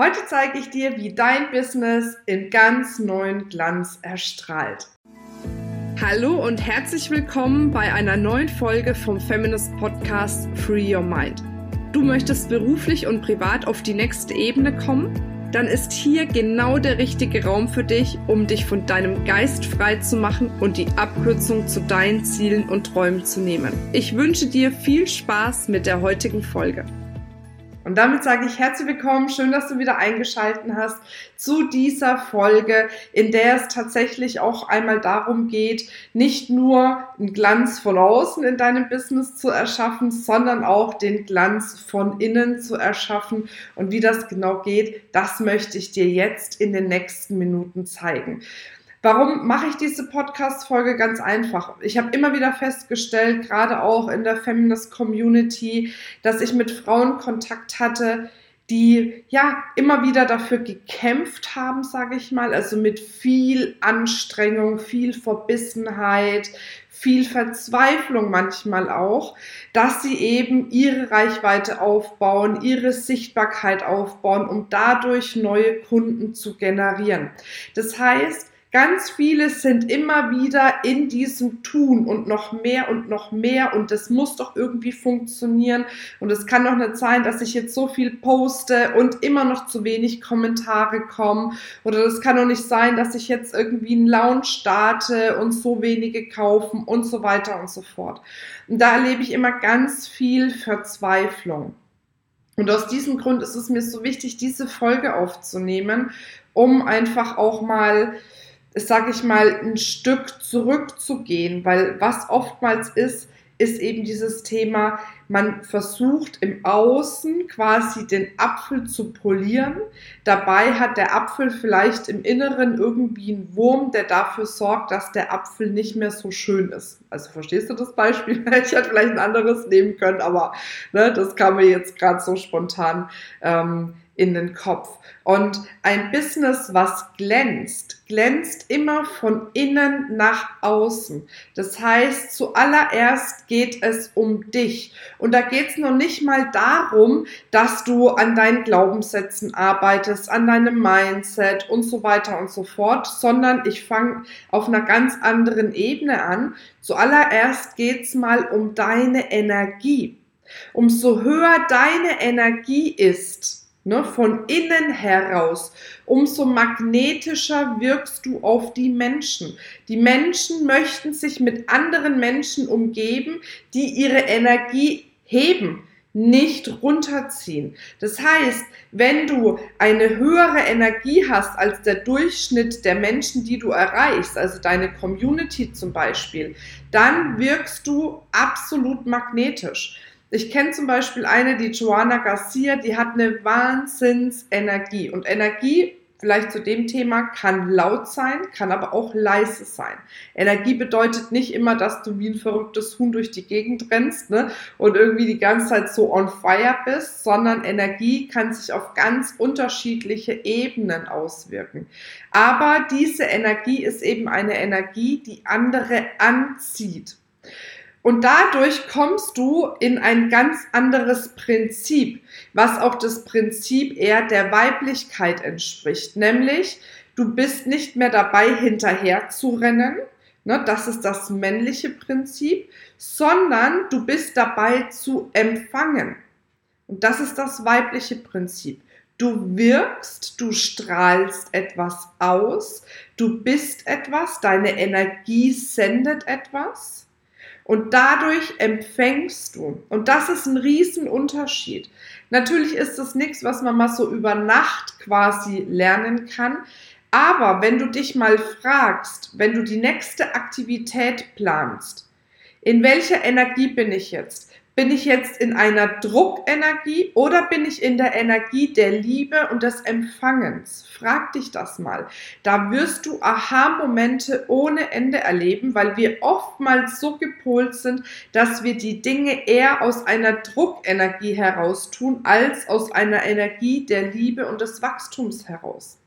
Heute zeige ich dir, wie dein Business in ganz neuen Glanz erstrahlt. Hallo und herzlich willkommen bei einer neuen Folge vom Feminist Podcast Free Your Mind. Du möchtest beruflich und privat auf die nächste Ebene kommen? Dann ist hier genau der richtige Raum für dich, um dich von deinem Geist frei zu machen und die Abkürzung zu deinen Zielen und Träumen zu nehmen. Ich wünsche dir viel Spaß mit der heutigen Folge. Und damit sage ich herzlich willkommen, schön, dass du wieder eingeschalten hast zu dieser Folge, in der es tatsächlich auch einmal darum geht, nicht nur einen Glanz von außen in deinem Business zu erschaffen, sondern auch den Glanz von innen zu erschaffen. Und wie das genau geht, das möchte ich dir jetzt in den nächsten Minuten zeigen. Warum mache ich diese Podcast-Folge? Ganz einfach. Ich habe immer wieder festgestellt, gerade auch in der Feminist Community, dass ich mit Frauen Kontakt hatte, die ja immer wieder dafür gekämpft haben, sage ich mal, also mit viel Anstrengung, viel Verbissenheit, viel Verzweiflung manchmal auch, dass sie eben ihre Reichweite aufbauen, ihre Sichtbarkeit aufbauen, um dadurch neue Kunden zu generieren. Das heißt, Ganz viele sind immer wieder in diesem Tun und noch mehr und noch mehr und das muss doch irgendwie funktionieren und es kann doch nicht sein, dass ich jetzt so viel poste und immer noch zu wenig Kommentare kommen oder das kann doch nicht sein, dass ich jetzt irgendwie einen Lounge starte und so wenige kaufen und so weiter und so fort. Und da erlebe ich immer ganz viel Verzweiflung. Und aus diesem Grund ist es mir so wichtig, diese Folge aufzunehmen, um einfach auch mal sage ich mal, ein Stück zurückzugehen, weil was oftmals ist, ist eben dieses Thema, man versucht im Außen quasi den Apfel zu polieren. Dabei hat der Apfel vielleicht im Inneren irgendwie einen Wurm, der dafür sorgt, dass der Apfel nicht mehr so schön ist. Also verstehst du das Beispiel? Ich hätte vielleicht ein anderes nehmen können, aber ne, das kam mir jetzt gerade so spontan ähm, in den Kopf. Und ein Business, was glänzt, glänzt immer von innen nach außen. Das heißt, zuallererst geht es um dich. Und da geht es noch nicht mal darum, dass du an deinen Glaubenssätzen arbeitest, an deinem Mindset und so weiter und so fort, sondern ich fange auf einer ganz anderen Ebene an. Zuallererst geht es mal um deine Energie. Umso höher deine Energie ist, ne, von innen heraus, umso magnetischer wirkst du auf die Menschen. Die Menschen möchten sich mit anderen Menschen umgeben, die ihre Energie heben nicht runterziehen. Das heißt, wenn du eine höhere Energie hast als der Durchschnitt der Menschen, die du erreichst, also deine Community zum Beispiel, dann wirkst du absolut magnetisch. Ich kenne zum Beispiel eine, die Joanna Garcia, die hat eine Wahnsinnsenergie. Und Energie, vielleicht zu dem Thema, kann laut sein, kann aber auch leise sein. Energie bedeutet nicht immer, dass du wie ein verrücktes Huhn durch die Gegend rennst ne, und irgendwie die ganze Zeit so on fire bist, sondern Energie kann sich auf ganz unterschiedliche Ebenen auswirken. Aber diese Energie ist eben eine Energie, die andere anzieht. Und dadurch kommst du in ein ganz anderes Prinzip, was auch das Prinzip eher der Weiblichkeit entspricht. Nämlich, du bist nicht mehr dabei, hinterher zu rennen. Ne, das ist das männliche Prinzip, sondern du bist dabei zu empfangen. Und das ist das weibliche Prinzip. Du wirkst, du strahlst etwas aus, du bist etwas, deine Energie sendet etwas und dadurch empfängst du. Und das ist ein Riesenunterschied. Natürlich ist das nichts, was man mal so über Nacht quasi lernen kann. Aber wenn du dich mal fragst, wenn du die nächste Aktivität planst, in welcher Energie bin ich jetzt? Bin ich jetzt in einer Druckenergie oder bin ich in der Energie der Liebe und des Empfangens? Frag dich das mal. Da wirst du Aha-Momente ohne Ende erleben, weil wir oftmals so gepolt sind, dass wir die Dinge eher aus einer Druckenergie heraus tun, als aus einer Energie der Liebe und des Wachstums heraus.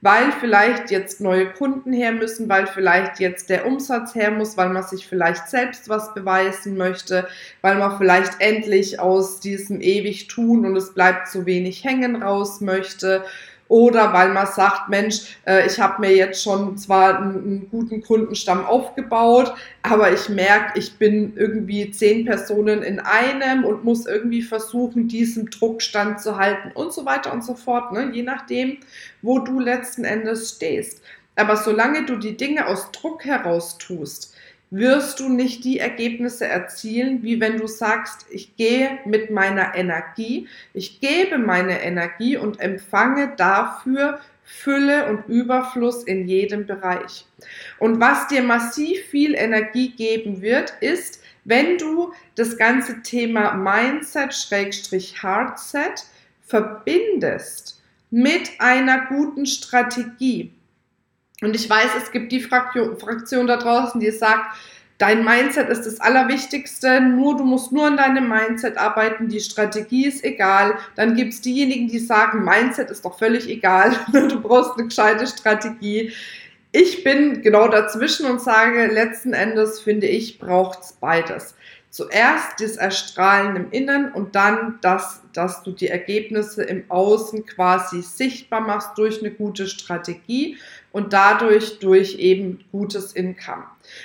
Weil vielleicht jetzt neue Kunden her müssen, weil vielleicht jetzt der Umsatz her muss, weil man sich vielleicht selbst was beweisen möchte, weil man vielleicht endlich aus diesem ewig tun und es bleibt zu wenig hängen raus möchte oder weil man sagt, Mensch, äh, ich habe mir jetzt schon zwar einen, einen, guten Kundenstamm aufgebaut, aber ich merke, ich bin irgendwie zehn Personen in einem und muss irgendwie versuchen, diesem Druck standzuhalten und so weiter und so fort, ne? je nachdem, wo du letzten Endes stehst. Aber solange du die Dinge aus Druck heraus tust, wirst du nicht die Ergebnisse erzielen, wie wenn du sagst, ich gehe mit meiner Energie, ich gebe meine Energie und empfange dafür Fülle und Überfluss in jedem Bereich. Und was dir massiv viel Energie geben wird, ist, wenn du das ganze Thema Mindset, Schrägstrich Hardset verbindest mit einer guten Strategie. Und ich weiß, es gibt die Fraktion da draußen, die sagt, dein Mindset ist das Allerwichtigste, nur du musst nur an deinem Mindset arbeiten, die Strategie ist egal. Dann gibt es diejenigen, die sagen, Mindset ist doch völlig egal, du brauchst eine gescheite Strategie. Ich bin genau dazwischen und sage, letzten Endes finde ich, braucht es beides zuerst das Erstrahlen im Innen und dann das, dass du die Ergebnisse im Außen quasi sichtbar machst durch eine gute Strategie und dadurch durch eben gutes Income.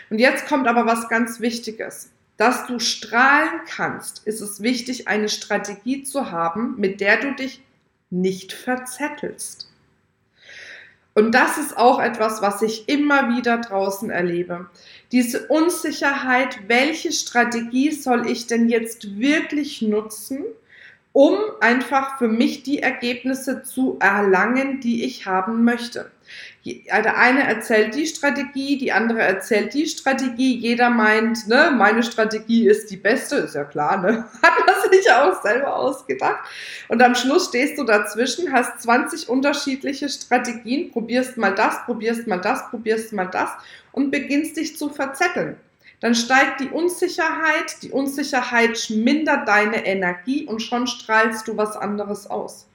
Und jetzt kommt aber was ganz Wichtiges. Dass du strahlen kannst, ist es wichtig, eine Strategie zu haben, mit der du dich nicht verzettelst. Und das ist auch etwas, was ich immer wieder draußen erlebe. Diese Unsicherheit, welche Strategie soll ich denn jetzt wirklich nutzen, um einfach für mich die Ergebnisse zu erlangen, die ich haben möchte. Der eine erzählt die Strategie, die andere erzählt die Strategie. Jeder meint, ne, meine Strategie ist die beste, ist ja klar, ne? Hat man sich auch selber ausgedacht. Und am Schluss stehst du dazwischen, hast 20 unterschiedliche Strategien, probierst mal das, probierst mal das, probierst mal das und beginnst dich zu verzetteln dann steigt die Unsicherheit, die Unsicherheit mindert deine Energie und schon strahlst du was anderes aus.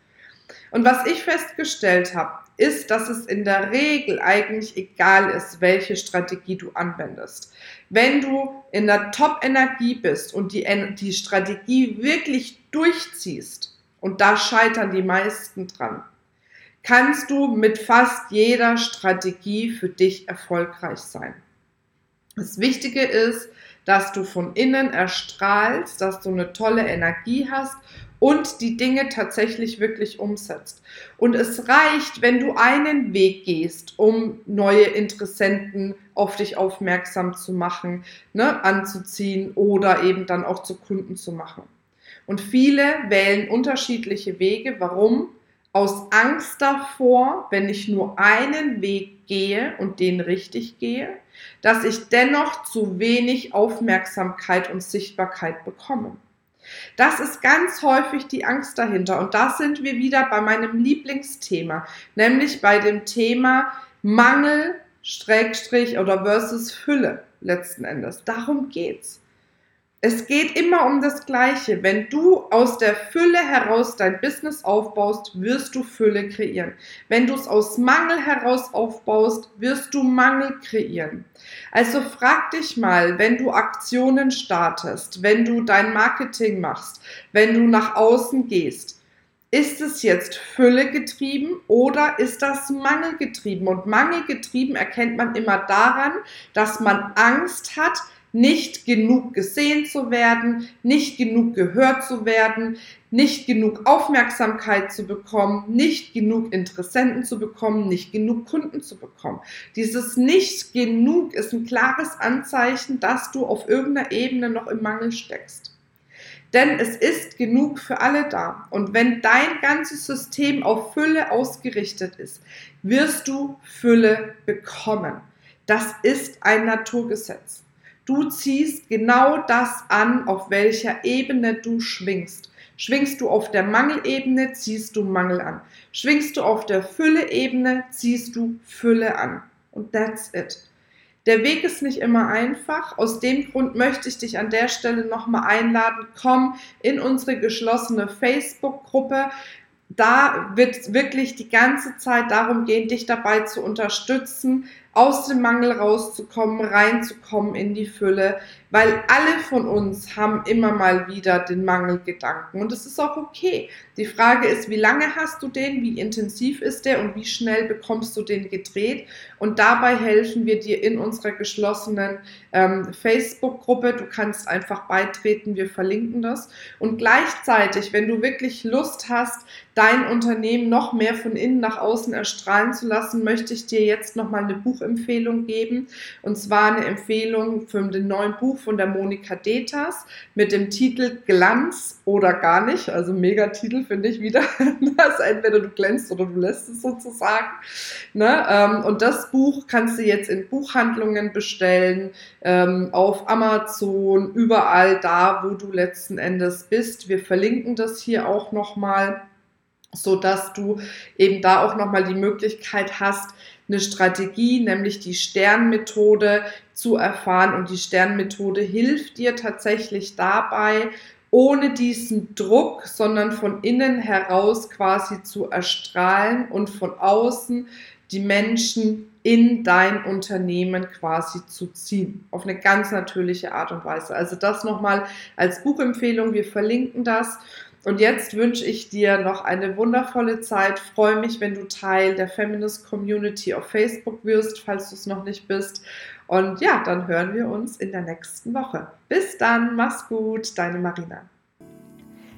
Und was ich festgestellt habe, ist, dass es in der Regel eigentlich egal ist, welche Strategie du anwendest. Wenn du in der Top-Energie bist und die, die Strategie wirklich durchziehst, und da scheitern die meisten dran, kannst du mit fast jeder Strategie für dich erfolgreich sein. Das Wichtige ist, dass du von innen erstrahlst, dass du eine tolle Energie hast und die Dinge tatsächlich wirklich umsetzt. Und es reicht, wenn du einen Weg gehst, um neue Interessenten auf dich aufmerksam zu machen, ne, anzuziehen oder eben dann auch zu Kunden zu machen. Und viele wählen unterschiedliche Wege. Warum? Aus Angst davor, wenn ich nur einen Weg gehe und den richtig gehe, dass ich dennoch zu wenig Aufmerksamkeit und Sichtbarkeit bekomme. Das ist ganz häufig die Angst dahinter. Und da sind wir wieder bei meinem Lieblingsthema, nämlich bei dem Thema Mangel, Schrägstrich oder versus Fülle letzten Endes. Darum geht's. Es geht immer um das Gleiche. Wenn du aus der Fülle heraus dein Business aufbaust, wirst du Fülle kreieren. Wenn du es aus Mangel heraus aufbaust, wirst du Mangel kreieren. Also frag dich mal, wenn du Aktionen startest, wenn du dein Marketing machst, wenn du nach außen gehst, ist es jetzt Fülle getrieben oder ist das Mangel getrieben? Und Mangel getrieben erkennt man immer daran, dass man Angst hat, nicht genug gesehen zu werden, nicht genug gehört zu werden, nicht genug Aufmerksamkeit zu bekommen, nicht genug Interessenten zu bekommen, nicht genug Kunden zu bekommen. Dieses nicht genug ist ein klares Anzeichen, dass du auf irgendeiner Ebene noch im Mangel steckst. Denn es ist genug für alle da. Und wenn dein ganzes System auf Fülle ausgerichtet ist, wirst du Fülle bekommen. Das ist ein Naturgesetz. Du ziehst genau das an, auf welcher Ebene du schwingst. Schwingst du auf der Mangelebene, ziehst du Mangel an. Schwingst du auf der Fülle-Ebene, ziehst du Fülle an. Und that's it. Der Weg ist nicht immer einfach. Aus dem Grund möchte ich dich an der Stelle nochmal einladen. Komm in unsere geschlossene Facebook-Gruppe. da wird wirklich die ganze Zeit darum gehen, dich dabei zu unterstützen, aus dem Mangel rauszukommen, reinzukommen in die Fülle, weil alle von uns haben immer mal wieder den Mangelgedanken und es ist auch okay. Die Frage ist, wie lange hast du den, wie intensiv ist der und wie schnell bekommst du den gedreht und dabei helfen wir dir in unserer geschlossenen ähm, Facebook-Gruppe. Du kannst einfach beitreten, wir verlinken das und gleichzeitig, wenn du wirklich Lust hast, dein Unternehmen noch mehr von innen nach außen erstrahlen zu lassen, möchte ich dir jetzt nochmal eine Buchempfehlung geben und zwar eine Empfehlung für den neuen Buch von der Monika Detas mit dem Titel Glanz oder gar nicht. Also mega Titel finde ich wieder. das entweder du glänzt oder du lässt es sozusagen. Ne? Ähm, und das Buch kannst du jetzt in Buchhandlungen bestellen, ähm, auf Amazon, überall da, wo du letzten Endes bist. Wir verlinken das hier auch nochmal so dass du eben da auch nochmal die Möglichkeit hast, eine Strategie, nämlich die Sternmethode zu erfahren. Und die Sternmethode hilft dir tatsächlich dabei, ohne diesen Druck, sondern von innen heraus quasi zu erstrahlen und von außen die Menschen in dein Unternehmen quasi zu ziehen. Auf eine ganz natürliche Art und Weise. Also das nochmal als Buchempfehlung. Wir verlinken das. Und jetzt wünsche ich dir noch eine wundervolle Zeit. Freue mich, wenn du Teil der Feminist Community auf Facebook wirst, falls du es noch nicht bist. Und ja, dann hören wir uns in der nächsten Woche. Bis dann, mach's gut, deine Marina.